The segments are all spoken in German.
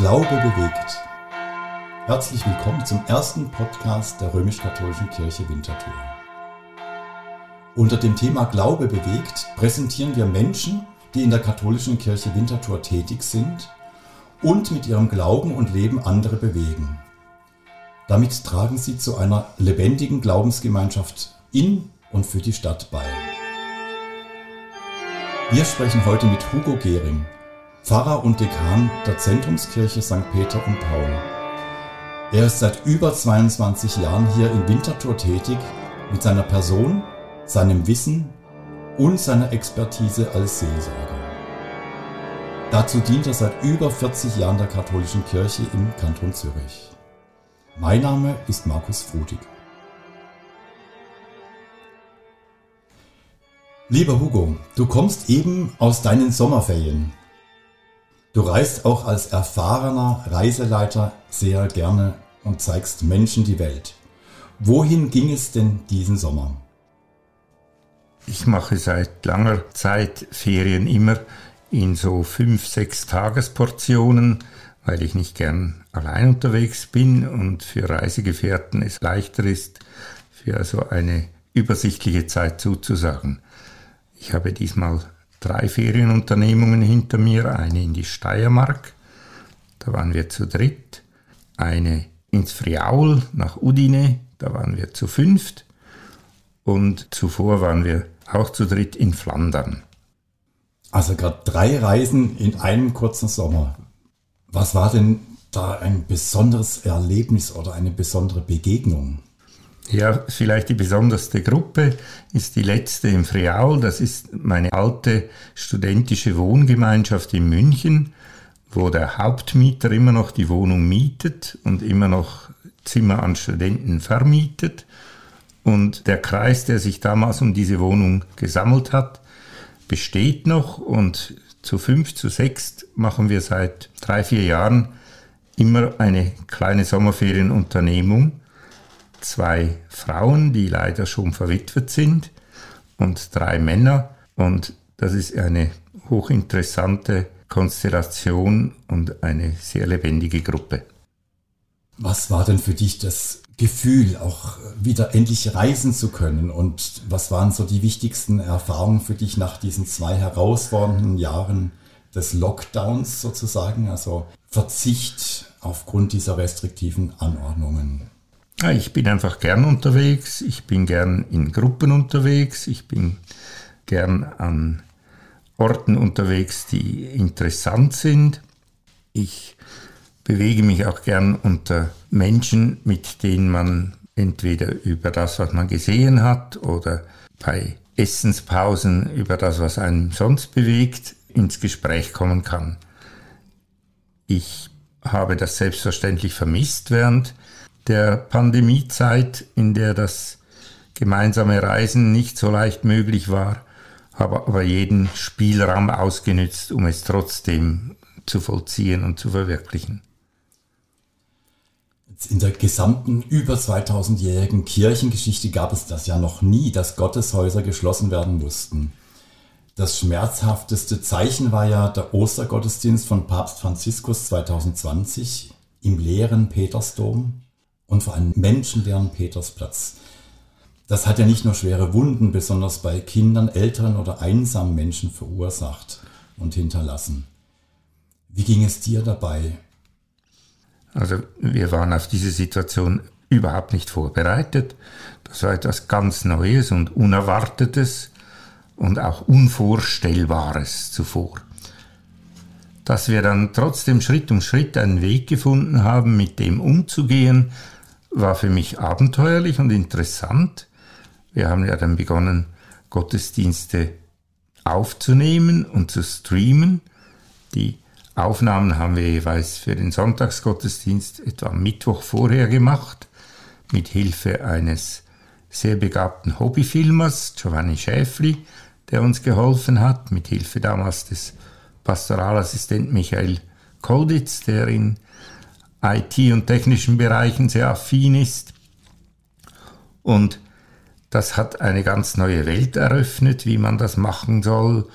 Glaube bewegt. Herzlich willkommen zum ersten Podcast der römisch-katholischen Kirche Winterthur. Unter dem Thema Glaube bewegt präsentieren wir Menschen, die in der katholischen Kirche Winterthur tätig sind und mit ihrem Glauben und Leben andere bewegen. Damit tragen sie zu einer lebendigen Glaubensgemeinschaft in und für die Stadt bei. Wir sprechen heute mit Hugo Gehring, Pfarrer und Dekan der Zentrumskirche St. Peter und Paul. Er ist seit über 22 Jahren hier in Winterthur tätig mit seiner Person, seinem Wissen und seiner Expertise als Seelsorger. Dazu dient er seit über 40 Jahren der katholischen Kirche im Kanton Zürich. Mein Name ist Markus Frutig. Lieber Hugo, du kommst eben aus deinen Sommerferien. Du reist auch als erfahrener Reiseleiter sehr gerne und zeigst Menschen die Welt. Wohin ging es denn diesen Sommer? Ich mache seit langer Zeit Ferien immer in so fünf, sechs Tagesportionen, weil ich nicht gern allein unterwegs bin und für Reisegefährten es leichter ist, für so eine übersichtliche Zeit zuzusagen. Ich habe diesmal drei Ferienunternehmungen hinter mir, eine in die Steiermark, da waren wir zu dritt, eine ins Friaul nach Udine, da waren wir zu fünft und zuvor waren wir auch zu dritt in Flandern. Also gerade drei Reisen in einem kurzen Sommer. Was war denn da ein besonderes Erlebnis oder eine besondere Begegnung? Ja, vielleicht die besonderste Gruppe ist die letzte im Friaul. Das ist meine alte studentische Wohngemeinschaft in München, wo der Hauptmieter immer noch die Wohnung mietet und immer noch Zimmer an Studenten vermietet. Und der Kreis, der sich damals um diese Wohnung gesammelt hat, besteht noch und zu fünf, zu sechs machen wir seit drei, vier Jahren immer eine kleine Sommerferienunternehmung zwei Frauen, die leider schon verwitwet sind, und drei Männer. Und das ist eine hochinteressante Konstellation und eine sehr lebendige Gruppe. Was war denn für dich das Gefühl, auch wieder endlich reisen zu können? Und was waren so die wichtigsten Erfahrungen für dich nach diesen zwei herausfordernden Jahren des Lockdowns sozusagen, also Verzicht aufgrund dieser restriktiven Anordnungen? Ich bin einfach gern unterwegs, ich bin gern in Gruppen unterwegs, ich bin gern an Orten unterwegs, die interessant sind. Ich bewege mich auch gern unter Menschen, mit denen man entweder über das, was man gesehen hat oder bei Essenspausen über das, was einen sonst bewegt, ins Gespräch kommen kann. Ich habe das selbstverständlich vermisst während der Pandemiezeit, in der das gemeinsame Reisen nicht so leicht möglich war, habe aber jeden Spielraum ausgenützt, um es trotzdem zu vollziehen und zu verwirklichen. In der gesamten über 2000-jährigen Kirchengeschichte gab es das ja noch nie, dass Gotteshäuser geschlossen werden mussten. Das schmerzhafteste Zeichen war ja der Ostergottesdienst von Papst Franziskus 2020 im leeren Petersdom und vor einem menschenleeren Petersplatz. Das hat ja nicht nur schwere Wunden, besonders bei Kindern, älteren oder einsamen Menschen verursacht und hinterlassen. Wie ging es dir dabei? Also wir waren auf diese Situation überhaupt nicht vorbereitet. Das war etwas ganz Neues und Unerwartetes und auch Unvorstellbares zuvor. Dass wir dann trotzdem Schritt um Schritt einen Weg gefunden haben, mit dem umzugehen, war für mich abenteuerlich und interessant. Wir haben ja dann begonnen, Gottesdienste aufzunehmen und zu streamen. Die Aufnahmen haben wir jeweils für den Sonntagsgottesdienst etwa Mittwoch vorher gemacht, mit Hilfe eines sehr begabten Hobbyfilmers, Giovanni Schäfli, der uns geholfen hat, mit Hilfe damals des Pastoralassistenten Michael Koditz, der in IT- und technischen Bereichen sehr affin ist. Und das hat eine ganz neue Welt eröffnet, wie man das machen soll.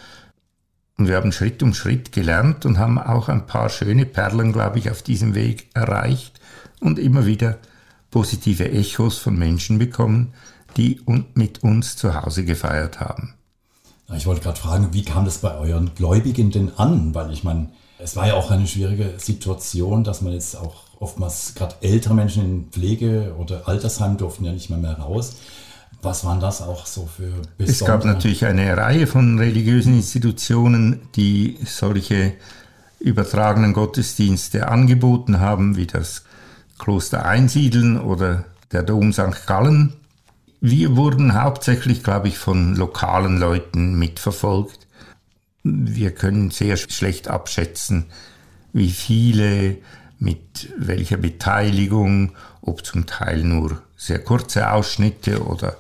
Und wir haben Schritt um Schritt gelernt und haben auch ein paar schöne Perlen, glaube ich, auf diesem Weg erreicht und immer wieder positive Echos von Menschen bekommen, die mit uns zu Hause gefeiert haben. Ich wollte gerade fragen, wie kam das bei euren Gläubigen denn an? Weil ich meine, es war ja auch eine schwierige Situation, dass man jetzt auch oftmals gerade ältere Menschen in Pflege oder Altersheim durften ja nicht mehr, mehr raus. Was waren das auch so für besondere? Es gab natürlich eine Reihe von religiösen Institutionen, die solche übertragenen Gottesdienste angeboten haben, wie das Kloster Einsiedeln oder der Dom St. Gallen. Wir wurden hauptsächlich, glaube ich, von lokalen Leuten mitverfolgt. Wir können sehr schlecht abschätzen, wie viele, mit welcher Beteiligung, ob zum Teil nur sehr kurze Ausschnitte oder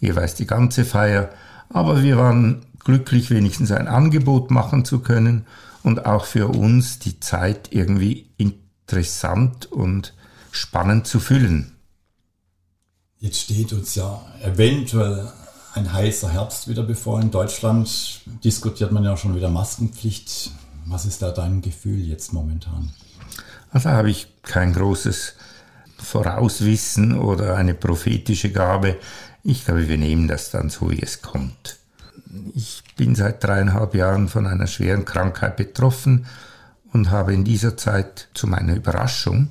jeweils die ganze Feier. Aber wir waren glücklich, wenigstens ein Angebot machen zu können und auch für uns die Zeit irgendwie interessant und spannend zu füllen. Jetzt steht uns ja eventuell ein heißer Herbst wieder bevor. In Deutschland diskutiert man ja schon wieder Maskenpflicht. Was ist da dein Gefühl jetzt momentan? Also habe ich kein großes Vorauswissen oder eine prophetische Gabe. Ich glaube, wir nehmen das dann so, wie es kommt. Ich bin seit dreieinhalb Jahren von einer schweren Krankheit betroffen und habe in dieser Zeit zu meiner Überraschung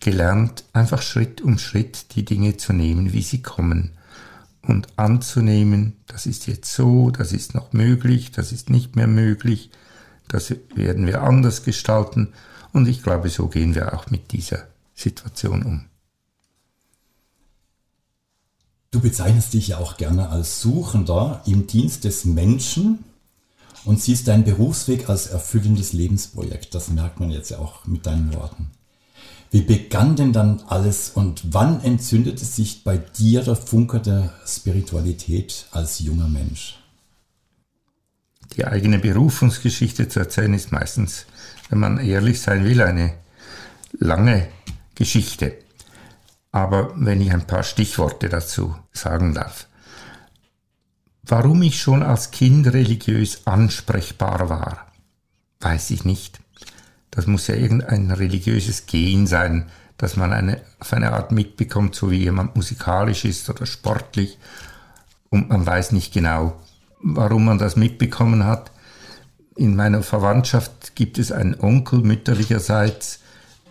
gelernt, einfach Schritt um Schritt die Dinge zu nehmen, wie sie kommen und anzunehmen, das ist jetzt so, das ist noch möglich, das ist nicht mehr möglich, das werden wir anders gestalten und ich glaube, so gehen wir auch mit dieser Situation um. Du bezeichnest dich ja auch gerne als Suchender im Dienst des Menschen und siehst deinen Berufsweg als erfüllendes Lebensprojekt. Das merkt man jetzt ja auch mit deinen Worten. Wie begann denn dann alles und wann entzündete sich bei dir der Funke der Spiritualität als junger Mensch? Die eigene Berufungsgeschichte zu erzählen ist meistens, wenn man ehrlich sein will, eine lange Geschichte. Aber wenn ich ein paar Stichworte dazu sagen darf. Warum ich schon als Kind religiös ansprechbar war, weiß ich nicht. Das muss ja irgendein religiöses Gen sein, dass man eine, auf eine Art mitbekommt, so wie jemand musikalisch ist oder sportlich. Und man weiß nicht genau, warum man das mitbekommen hat. In meiner Verwandtschaft gibt es einen Onkel mütterlicherseits,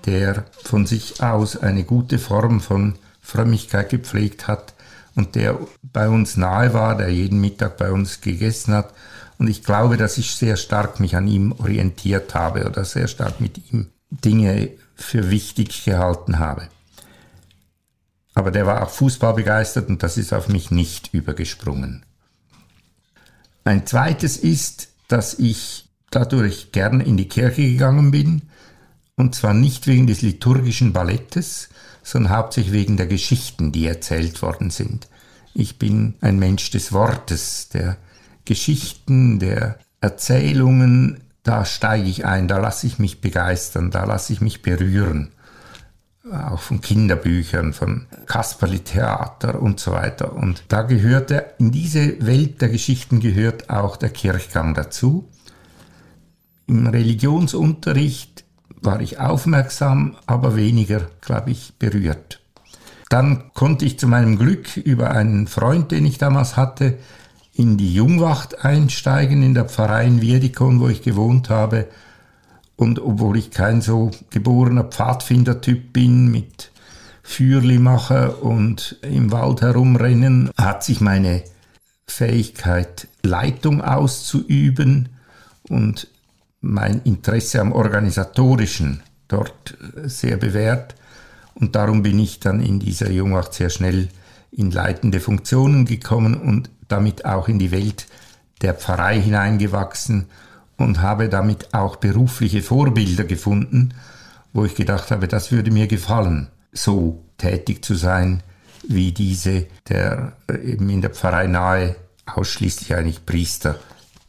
der von sich aus eine gute Form von Frömmigkeit gepflegt hat und der bei uns nahe war, der jeden Mittag bei uns gegessen hat und ich glaube, dass ich sehr stark mich an ihm orientiert habe oder sehr stark mit ihm Dinge für wichtig gehalten habe. Aber der war auch Fußball begeistert und das ist auf mich nicht übergesprungen. Ein zweites ist, dass ich dadurch gern in die Kirche gegangen bin, und zwar nicht wegen des liturgischen Ballettes, sondern hauptsächlich wegen der Geschichten, die erzählt worden sind. Ich bin ein Mensch des Wortes, der Geschichten, der Erzählungen, da steige ich ein, da lasse ich mich begeistern, da lasse ich mich berühren. Auch von Kinderbüchern, von Kasperli-Theater und so weiter. Und da gehörte, in diese Welt der Geschichten gehört auch der Kirchgang dazu. Im Religionsunterricht war ich aufmerksam, aber weniger, glaube ich, berührt. Dann konnte ich zu meinem Glück über einen Freund, den ich damals hatte, in die Jungwacht einsteigen in der Pfarrei in Wiedikon, wo ich gewohnt habe. Und obwohl ich kein so geborener Pfadfindertyp bin mit Fürli mache und im Wald herumrennen, hat sich meine Fähigkeit, Leitung auszuüben und mein Interesse am Organisatorischen dort sehr bewährt. Und darum bin ich dann in dieser Jungwacht sehr schnell in leitende Funktionen gekommen und damit auch in die Welt der Pfarrei hineingewachsen und habe damit auch berufliche Vorbilder gefunden, wo ich gedacht habe, das würde mir gefallen, so tätig zu sein wie diese der äh, eben in der Pfarrei nahe ausschließlich eigentlich Priester,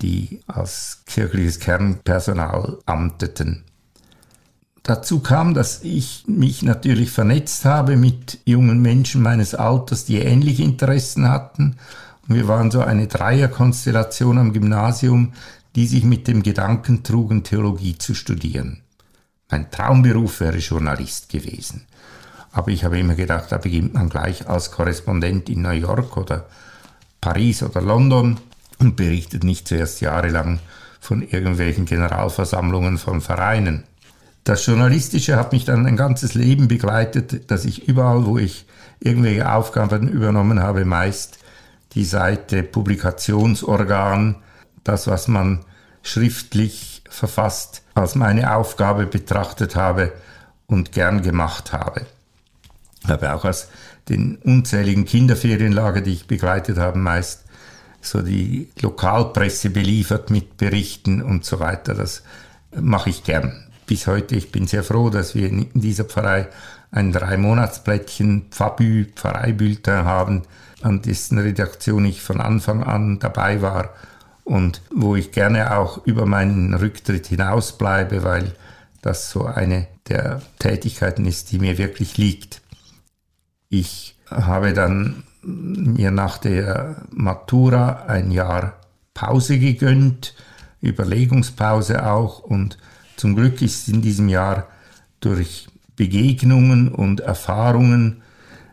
die als kirchliches Kernpersonal amteten. Dazu kam, dass ich mich natürlich vernetzt habe mit jungen Menschen meines Alters, die ähnliche Interessen hatten. Und wir waren so eine Dreierkonstellation am Gymnasium, die sich mit dem Gedanken trugen, Theologie zu studieren. Mein Traumberuf wäre Journalist gewesen. Aber ich habe immer gedacht, da beginnt man gleich als Korrespondent in New York oder Paris oder London und berichtet nicht zuerst jahrelang von irgendwelchen Generalversammlungen von Vereinen. Das Journalistische hat mich dann ein ganzes Leben begleitet, dass ich überall, wo ich irgendwelche Aufgaben übernommen habe, meist die Seite Publikationsorgan, das, was man schriftlich verfasst, als meine Aufgabe betrachtet habe und gern gemacht habe. Ich habe auch aus den unzähligen Kinderferienlager, die ich begleitet habe, meist so die Lokalpresse beliefert mit Berichten und so weiter. Das mache ich gern. Bis heute, ich bin sehr froh, dass wir in dieser Pfarrei ein Drei-Monats-Blättchen Pfabü, Pfarreibülter haben, an dessen Redaktion ich von Anfang an dabei war und wo ich gerne auch über meinen Rücktritt hinausbleibe, weil das so eine der Tätigkeiten ist, die mir wirklich liegt. Ich habe dann mir nach der Matura ein Jahr Pause gegönnt, Überlegungspause auch und zum Glück ist in diesem Jahr durch Begegnungen und Erfahrungen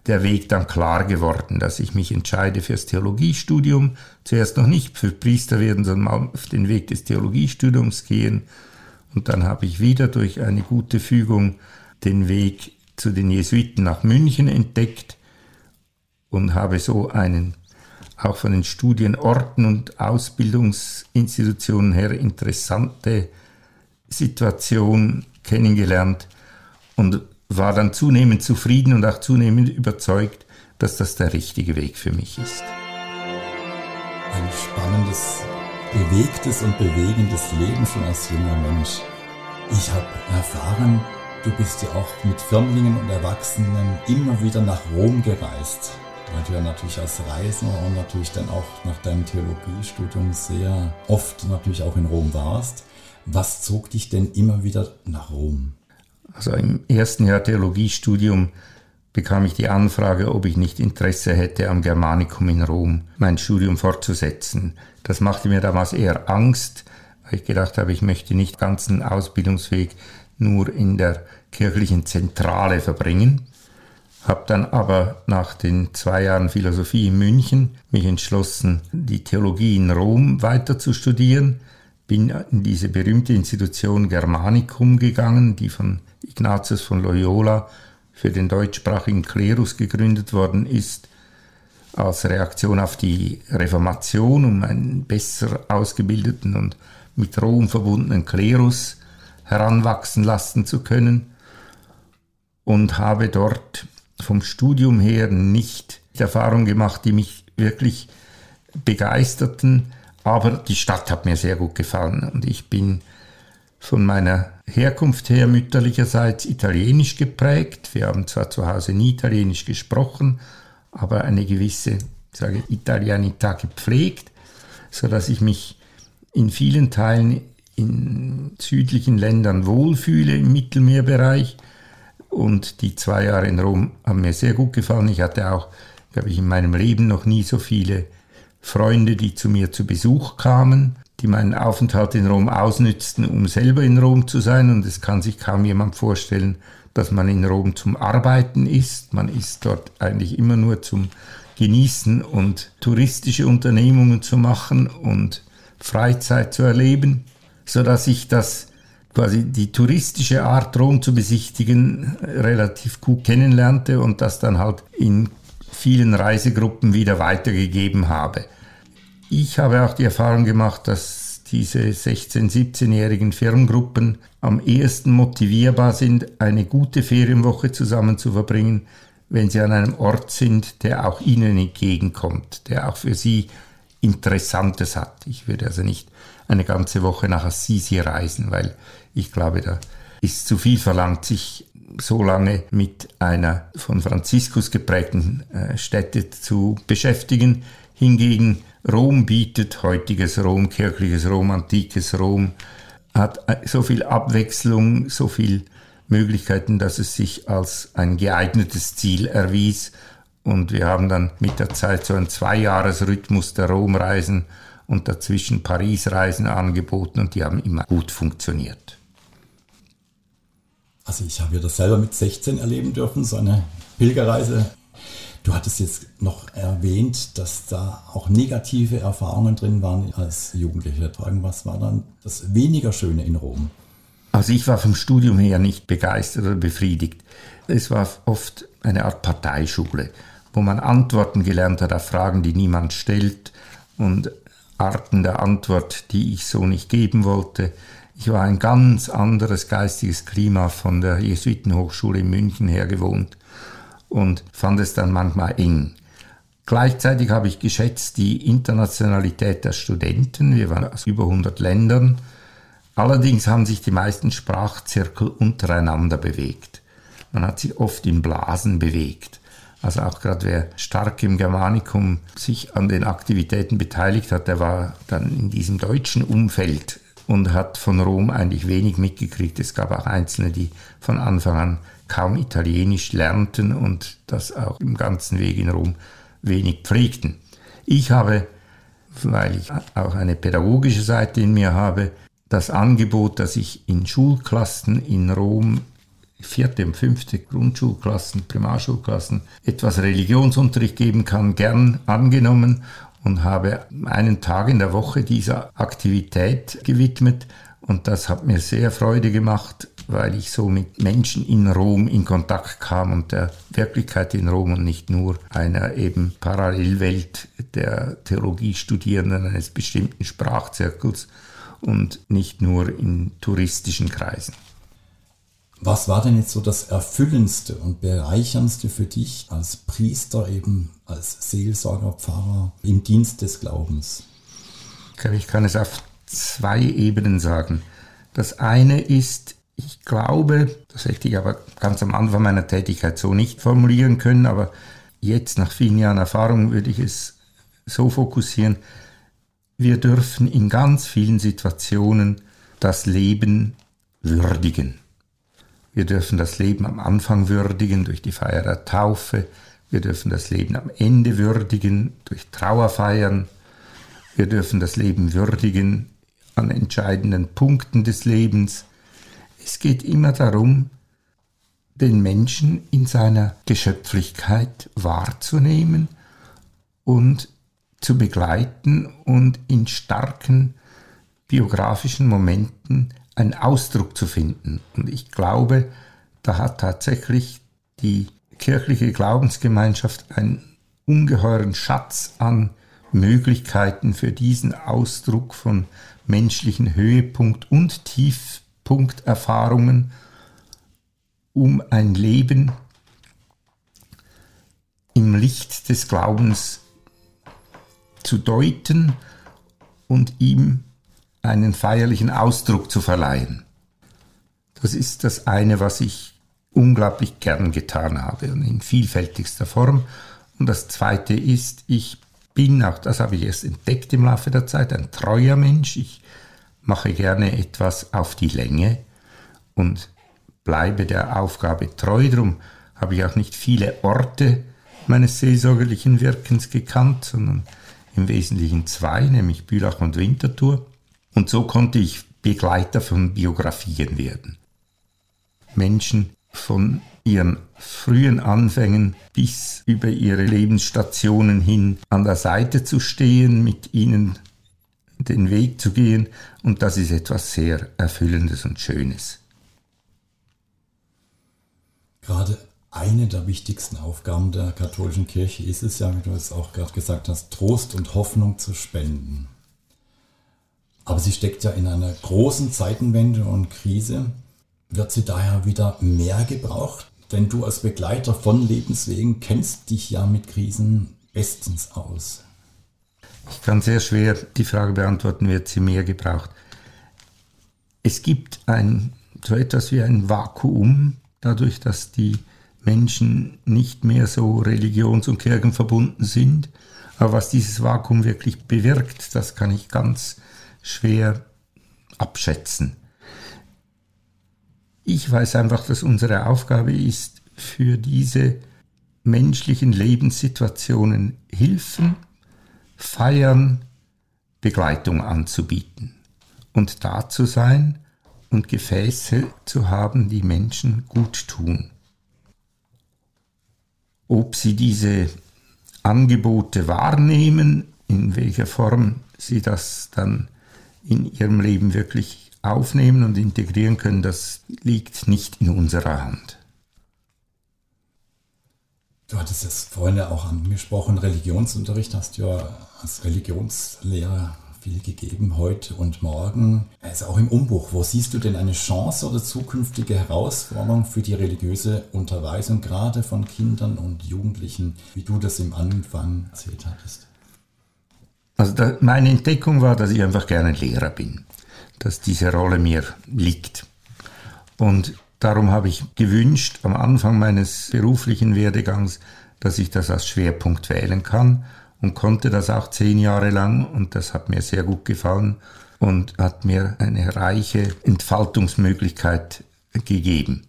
der Weg dann klar geworden, dass ich mich entscheide fürs Theologiestudium, zuerst noch nicht für Priester werden, sondern mal auf den Weg des Theologiestudiums gehen. Und dann habe ich wieder durch eine gute Fügung den Weg zu den Jesuiten nach München entdeckt und habe so einen auch von den Studienorten und Ausbildungsinstitutionen her interessante Situation kennengelernt und war dann zunehmend zufrieden und auch zunehmend überzeugt, dass das der richtige Weg für mich ist. Ein spannendes, bewegtes und bewegendes Leben schon als junger Mensch. Ich habe erfahren, du bist ja auch mit Firmlingen und Erwachsenen immer wieder nach Rom gereist weil du ja natürlich als Reisender und natürlich dann auch nach deinem Theologiestudium sehr oft natürlich auch in Rom warst. Was zog dich denn immer wieder nach Rom? Also im ersten Jahr Theologiestudium bekam ich die Anfrage, ob ich nicht Interesse hätte, am Germanicum in Rom mein Studium fortzusetzen. Das machte mir damals eher Angst, weil ich gedacht habe, ich möchte nicht ganzen Ausbildungsweg nur in der kirchlichen Zentrale verbringen. Habe dann aber nach den zwei Jahren Philosophie in München mich entschlossen, die Theologie in Rom weiter zu studieren. Bin in diese berühmte Institution Germanicum gegangen, die von Ignatius von Loyola für den deutschsprachigen Klerus gegründet worden ist, als Reaktion auf die Reformation, um einen besser ausgebildeten und mit Rom verbundenen Klerus heranwachsen lassen zu können und habe dort vom Studium her nicht die Erfahrung gemacht, die mich wirklich begeisterten, aber die Stadt hat mir sehr gut gefallen und ich bin von meiner Herkunft her mütterlicherseits italienisch geprägt. Wir haben zwar zu Hause nie italienisch gesprochen, aber eine gewisse sage Italianität gepflegt, so dass ich mich in vielen Teilen in südlichen Ländern wohlfühle im Mittelmeerbereich und die zwei Jahre in Rom haben mir sehr gut gefallen. Ich hatte auch, glaube ich, in meinem Leben noch nie so viele Freunde, die zu mir zu Besuch kamen, die meinen Aufenthalt in Rom ausnützten, um selber in Rom zu sein. Und es kann sich kaum jemand vorstellen, dass man in Rom zum Arbeiten ist. Man ist dort eigentlich immer nur zum Genießen und touristische Unternehmungen zu machen und Freizeit zu erleben, so dass ich das quasi die touristische Art Rom zu besichtigen relativ gut kennenlernte und das dann halt in vielen Reisegruppen wieder weitergegeben habe. Ich habe auch die Erfahrung gemacht, dass diese 16-, 17-jährigen Firmengruppen am ehesten motivierbar sind, eine gute Ferienwoche zusammen zu verbringen, wenn sie an einem Ort sind, der auch ihnen entgegenkommt, der auch für sie Interessantes hat. Ich würde also nicht eine ganze Woche nach Assisi reisen, weil ich glaube, da ist zu viel verlangt, sich so lange mit einer von Franziskus geprägten äh, Stätte zu beschäftigen. Hingegen Rom bietet heutiges Rom, kirchliches Rom, antikes Rom, hat äh, so viel Abwechslung, so viel Möglichkeiten, dass es sich als ein geeignetes Ziel erwies. Und wir haben dann mit der Zeit so einen Zweijahresrhythmus der Romreisen und dazwischen Paris-Reisen angeboten und die haben immer gut funktioniert. Also ich habe ja das selber mit 16 erleben dürfen, so eine Pilgerreise. Du hattest jetzt noch erwähnt, dass da auch negative Erfahrungen drin waren als Jugendlicher. Was war dann das weniger Schöne in Rom? Also ich war vom Studium her nicht begeistert oder befriedigt. Es war oft eine Art Parteischule, wo man Antworten gelernt hat auf Fragen, die niemand stellt und Arten der Antwort, die ich so nicht geben wollte. Ich war ein ganz anderes geistiges Klima von der Jesuitenhochschule in München her gewohnt und fand es dann manchmal eng. Gleichzeitig habe ich geschätzt die Internationalität der Studenten. Wir waren aus über 100 Ländern. Allerdings haben sich die meisten Sprachzirkel untereinander bewegt. Man hat sich oft in Blasen bewegt. Also auch gerade wer stark im Germanikum sich an den Aktivitäten beteiligt hat, der war dann in diesem deutschen Umfeld und hat von Rom eigentlich wenig mitgekriegt. Es gab auch Einzelne, die von Anfang an kaum Italienisch lernten und das auch im ganzen Weg in Rom wenig pflegten. Ich habe, weil ich auch eine pädagogische Seite in mir habe, das Angebot, dass ich in Schulklassen in Rom vierte und fünfte Grundschulklassen, Primarschulklassen etwas Religionsunterricht geben kann, gern angenommen und habe einen Tag in der Woche dieser Aktivität gewidmet und das hat mir sehr Freude gemacht, weil ich so mit Menschen in Rom in Kontakt kam und der Wirklichkeit in Rom und nicht nur einer eben Parallelwelt der Theologiestudierenden eines bestimmten Sprachzirkels und nicht nur in touristischen Kreisen. Was war denn jetzt so das Erfüllendste und Bereicherndste für dich als Priester, eben als Seelsorger, Pfarrer im Dienst des Glaubens? Ich kann es auf zwei Ebenen sagen. Das eine ist, ich glaube, das hätte ich aber ganz am Anfang meiner Tätigkeit so nicht formulieren können, aber jetzt nach vielen Jahren Erfahrung würde ich es so fokussieren, wir dürfen in ganz vielen Situationen das Leben würdigen. Wir dürfen das Leben am Anfang würdigen durch die Feier der Taufe. Wir dürfen das Leben am Ende würdigen durch Trauerfeiern. Wir dürfen das Leben würdigen an entscheidenden Punkten des Lebens. Es geht immer darum, den Menschen in seiner Geschöpflichkeit wahrzunehmen und zu begleiten und in starken biografischen Momenten einen Ausdruck zu finden. Und ich glaube, da hat tatsächlich die kirchliche Glaubensgemeinschaft einen ungeheuren Schatz an Möglichkeiten für diesen Ausdruck von menschlichen Höhepunkt- und Tiefpunkterfahrungen, um ein Leben im Licht des Glaubens zu deuten und ihm einen feierlichen Ausdruck zu verleihen. Das ist das eine, was ich unglaublich gern getan habe und in vielfältigster Form. Und das zweite ist, ich bin auch, das habe ich erst entdeckt im Laufe der Zeit, ein treuer Mensch. Ich mache gerne etwas auf die Länge und bleibe der Aufgabe treu. Darum habe ich auch nicht viele Orte meines seelsorgerlichen Wirkens gekannt, sondern im Wesentlichen zwei, nämlich Bülach und Winterthur. Und so konnte ich Begleiter von Biografien werden. Menschen von ihren frühen Anfängen bis über ihre Lebensstationen hin an der Seite zu stehen, mit ihnen den Weg zu gehen und das ist etwas sehr Erfüllendes und Schönes. Gerade eine der wichtigsten Aufgaben der katholischen Kirche ist es ja, wie du es auch gerade gesagt hast, Trost und Hoffnung zu spenden. Aber sie steckt ja in einer großen Zeitenwende und Krise. Wird sie daher wieder mehr gebraucht? Denn du als Begleiter von Lebenswegen kennst dich ja mit Krisen bestens aus. Ich kann sehr schwer die Frage beantworten, wird sie mehr gebraucht. Es gibt ein, so etwas wie ein Vakuum, dadurch, dass die Menschen nicht mehr so religions- und kirchenverbunden sind. Aber was dieses Vakuum wirklich bewirkt, das kann ich ganz schwer abschätzen. Ich weiß einfach, dass unsere Aufgabe ist, für diese menschlichen Lebenssituationen Hilfen, feiern, Begleitung anzubieten und da zu sein und Gefäße zu haben, die Menschen gut tun. Ob sie diese Angebote wahrnehmen, in welcher Form sie das dann in ihrem Leben wirklich aufnehmen und integrieren können, das liegt nicht in unserer Hand. Du hattest es vorhin ja auch angesprochen, Religionsunterricht hast du ja als Religionslehrer viel gegeben, heute und morgen. Er ist auch im Umbruch. Wo siehst du denn eine Chance oder zukünftige Herausforderung für die religiöse Unterweisung, gerade von Kindern und Jugendlichen, wie du das im Anfang erzählt hattest? Also da, meine Entdeckung war, dass ich einfach gerne Lehrer bin, dass diese Rolle mir liegt. Und darum habe ich gewünscht, am Anfang meines beruflichen Werdegangs, dass ich das als Schwerpunkt wählen kann und konnte das auch zehn Jahre lang und das hat mir sehr gut gefallen und hat mir eine reiche Entfaltungsmöglichkeit gegeben.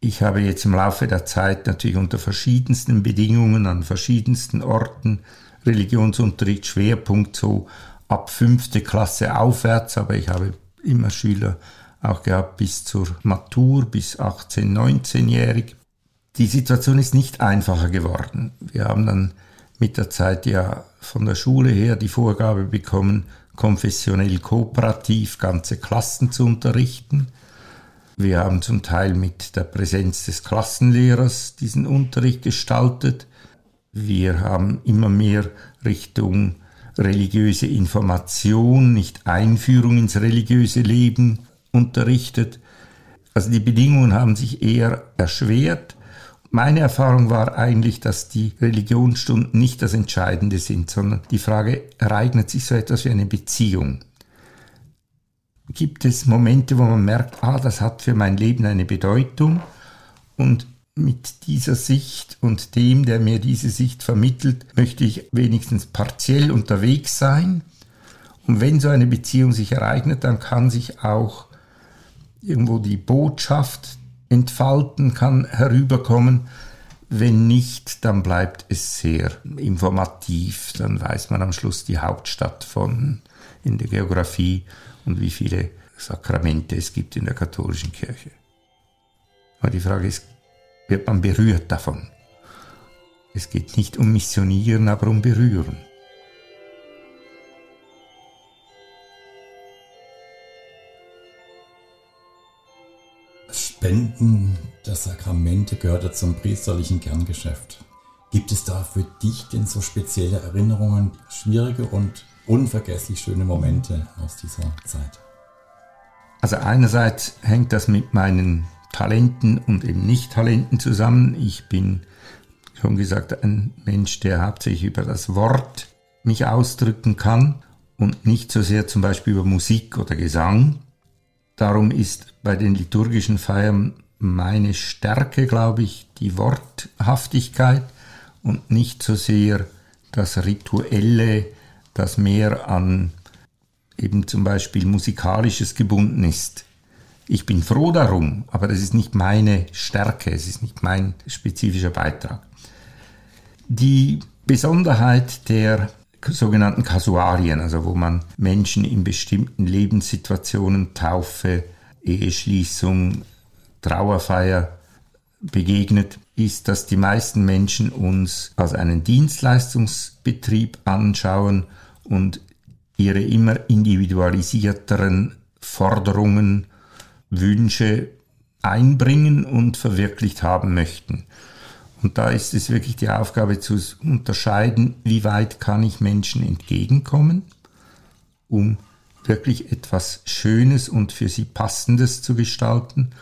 Ich habe jetzt im Laufe der Zeit natürlich unter verschiedensten Bedingungen an verschiedensten Orten Religionsunterricht Schwerpunkt so ab fünfte Klasse aufwärts, aber ich habe immer Schüler auch gehabt bis zur Matur, bis 18, 19-jährig. Die Situation ist nicht einfacher geworden. Wir haben dann mit der Zeit ja von der Schule her die Vorgabe bekommen, konfessionell kooperativ ganze Klassen zu unterrichten. Wir haben zum Teil mit der Präsenz des Klassenlehrers diesen Unterricht gestaltet. Wir haben immer mehr Richtung religiöse Information, nicht Einführung ins religiöse Leben unterrichtet. Also die Bedingungen haben sich eher erschwert meine Erfahrung war eigentlich, dass die Religionsstunden nicht das Entscheidende sind, sondern die Frage, ereignet sich so etwas wie eine Beziehung? Gibt es Momente, wo man merkt, ah, das hat für mein Leben eine Bedeutung und mit dieser Sicht und dem, der mir diese Sicht vermittelt, möchte ich wenigstens partiell unterwegs sein. Und wenn so eine Beziehung sich ereignet, dann kann sich auch irgendwo die Botschaft entfalten kann, herüberkommen. Wenn nicht, dann bleibt es sehr informativ. Dann weiß man am Schluss die Hauptstadt von in der Geografie und wie viele Sakramente es gibt in der katholischen Kirche. Aber die Frage ist, wird man berührt davon? Es geht nicht um Missionieren, aber um Berühren. Spenden der Sakramente gehört ja zum priesterlichen Kerngeschäft. Gibt es da für dich denn so spezielle Erinnerungen, schwierige und unvergesslich schöne Momente aus dieser Zeit? Also einerseits hängt das mit meinen Talenten und eben Nicht-Talenten zusammen. Ich bin, schon gesagt, ein Mensch, der hauptsächlich über das Wort mich ausdrücken kann und nicht so sehr zum Beispiel über Musik oder Gesang. Darum ist bei den liturgischen Feiern meine Stärke, glaube ich, die Worthaftigkeit und nicht so sehr das Rituelle, das mehr an eben zum Beispiel musikalisches gebunden ist. Ich bin froh darum, aber das ist nicht meine Stärke, es ist nicht mein spezifischer Beitrag. Die Besonderheit der sogenannten Kasuarien, also wo man Menschen in bestimmten Lebenssituationen, Taufe, Eheschließung, Trauerfeier begegnet, ist, dass die meisten Menschen uns als einen Dienstleistungsbetrieb anschauen und ihre immer individualisierteren Forderungen, Wünsche einbringen und verwirklicht haben möchten. Und da ist es wirklich die Aufgabe zu unterscheiden, wie weit kann ich Menschen entgegenkommen, um wirklich etwas Schönes und für sie Passendes zu gestalten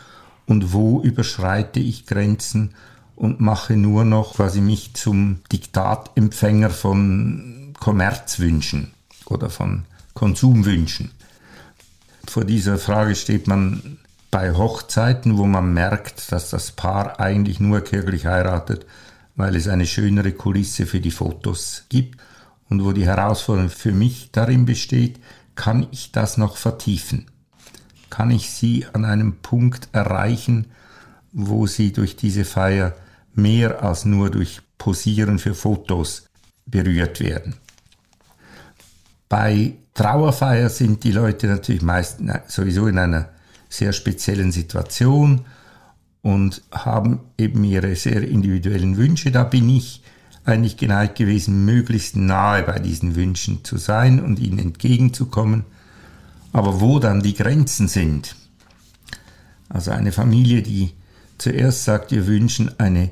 und wo überschreite ich Grenzen und mache nur noch quasi mich zum Diktatempfänger von Kommerzwünschen oder von Konsumwünschen. Vor dieser Frage steht man bei Hochzeiten, wo man merkt, dass das Paar eigentlich nur kirchlich heiratet, weil es eine schönere Kulisse für die Fotos gibt und wo die Herausforderung für mich darin besteht, kann ich das noch vertiefen? Kann ich sie an einem Punkt erreichen, wo sie durch diese Feier mehr als nur durch Posieren für Fotos berührt werden? Bei Trauerfeier sind die Leute natürlich meist sowieso in einer sehr speziellen Situation und haben eben ihre sehr individuellen Wünsche. Da bin ich eigentlich geneigt gewesen, möglichst nahe bei diesen Wünschen zu sein und ihnen entgegenzukommen. Aber wo dann die Grenzen sind, also eine Familie, die zuerst sagt, wir wünschen eine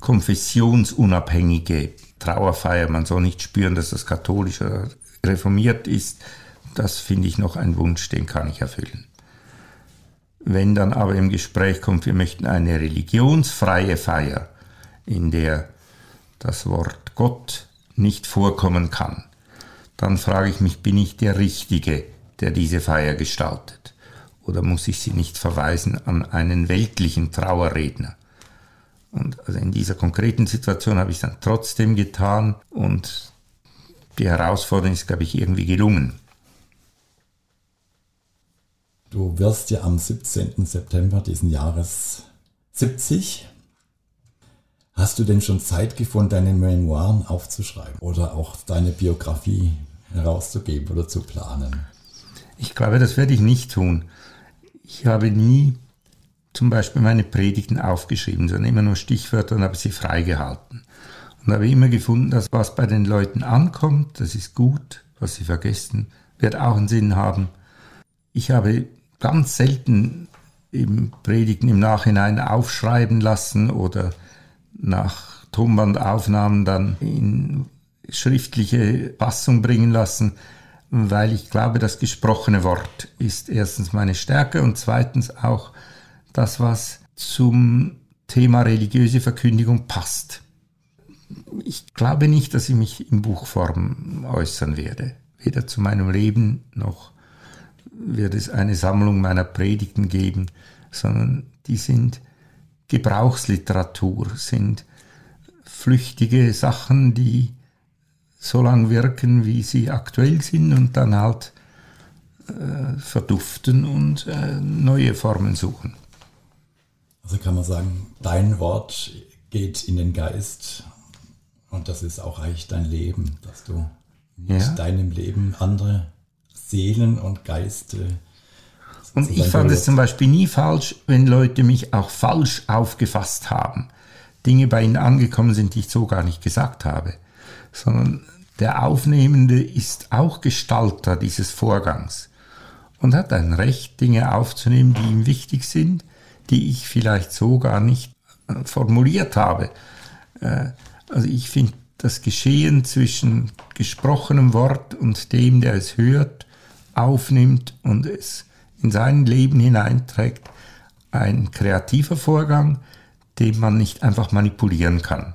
konfessionsunabhängige Trauerfeier, man soll nicht spüren, dass das katholisch oder reformiert ist, das finde ich noch ein Wunsch, den kann ich erfüllen. Wenn dann aber im Gespräch kommt, wir möchten eine religionsfreie Feier, in der das Wort Gott nicht vorkommen kann, dann frage ich mich, bin ich der Richtige, der diese Feier gestaltet? Oder muss ich sie nicht verweisen an einen weltlichen Trauerredner? Und also in dieser konkreten Situation habe ich es dann trotzdem getan und die Herausforderung ist, glaube ich, irgendwie gelungen. Du wirst ja am 17. September diesen Jahres 70. Hast du denn schon Zeit gefunden, deine Memoiren aufzuschreiben oder auch deine Biografie herauszugeben oder zu planen? Ich glaube, das werde ich nicht tun. Ich habe nie zum Beispiel meine Predigten aufgeschrieben, sondern immer nur Stichwörter und habe sie freigehalten. Und habe immer gefunden, dass was bei den Leuten ankommt, das ist gut, was sie vergessen, wird auch einen Sinn haben. Ich habe ganz selten eben Predigten im Nachhinein aufschreiben lassen oder nach Tonbandaufnahmen dann in schriftliche Fassung bringen lassen, weil ich glaube, das gesprochene Wort ist erstens meine Stärke und zweitens auch das, was zum Thema religiöse Verkündigung passt. Ich glaube nicht, dass ich mich in Buchform äußern werde. Weder zu meinem Leben noch wird es eine Sammlung meiner Predigten geben, sondern die sind Gebrauchsliteratur, sind flüchtige Sachen, die so lang wirken, wie sie aktuell sind und dann halt äh, verduften und äh, neue Formen suchen. Also kann man sagen, dein Wort geht in den Geist und das ist auch eigentlich dein Leben, dass du mit ja. deinem Leben andere Seelen und Geiste. Und ich fand es zum Beispiel nie falsch, wenn Leute mich auch falsch aufgefasst haben. Dinge bei ihnen angekommen sind, die ich so gar nicht gesagt habe. Sondern der Aufnehmende ist auch Gestalter dieses Vorgangs und hat ein Recht, Dinge aufzunehmen, die ihm wichtig sind, die ich vielleicht so gar nicht äh, formuliert habe. Äh, also ich finde das Geschehen zwischen gesprochenem Wort und dem, der es hört, aufnimmt und es in sein Leben hineinträgt, ein kreativer Vorgang, den man nicht einfach manipulieren kann.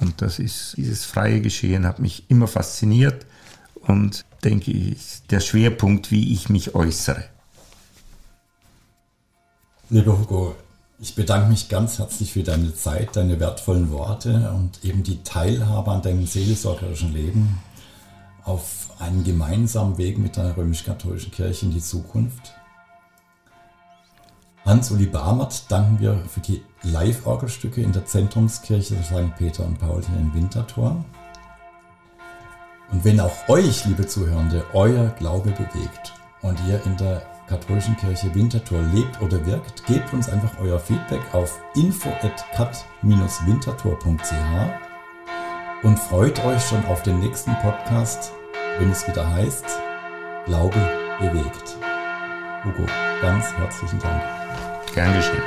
Und das ist, dieses freie Geschehen hat mich immer fasziniert und denke ich, ist der Schwerpunkt, wie ich mich äußere. Lieber Hugo, ich bedanke mich ganz herzlich für deine Zeit, deine wertvollen Worte und eben die Teilhabe an deinem seelsorgerischen Leben auf einen gemeinsamen Weg mit der römisch-katholischen Kirche in die Zukunft. Hans-Uli Barmert danken wir für die Live-Orgelstücke in der Zentrumskirche St. Peter und Paul in Winterthur. Und wenn auch euch, liebe Zuhörende, euer Glaube bewegt und ihr in der katholischen Kirche Winterthur lebt oder wirkt, gebt uns einfach euer Feedback auf info@kat-winterthur.ch und freut euch schon auf den nächsten Podcast, wenn es wieder heißt Glaube bewegt. Hugo, ganz herzlichen Dank. Gern geschehen.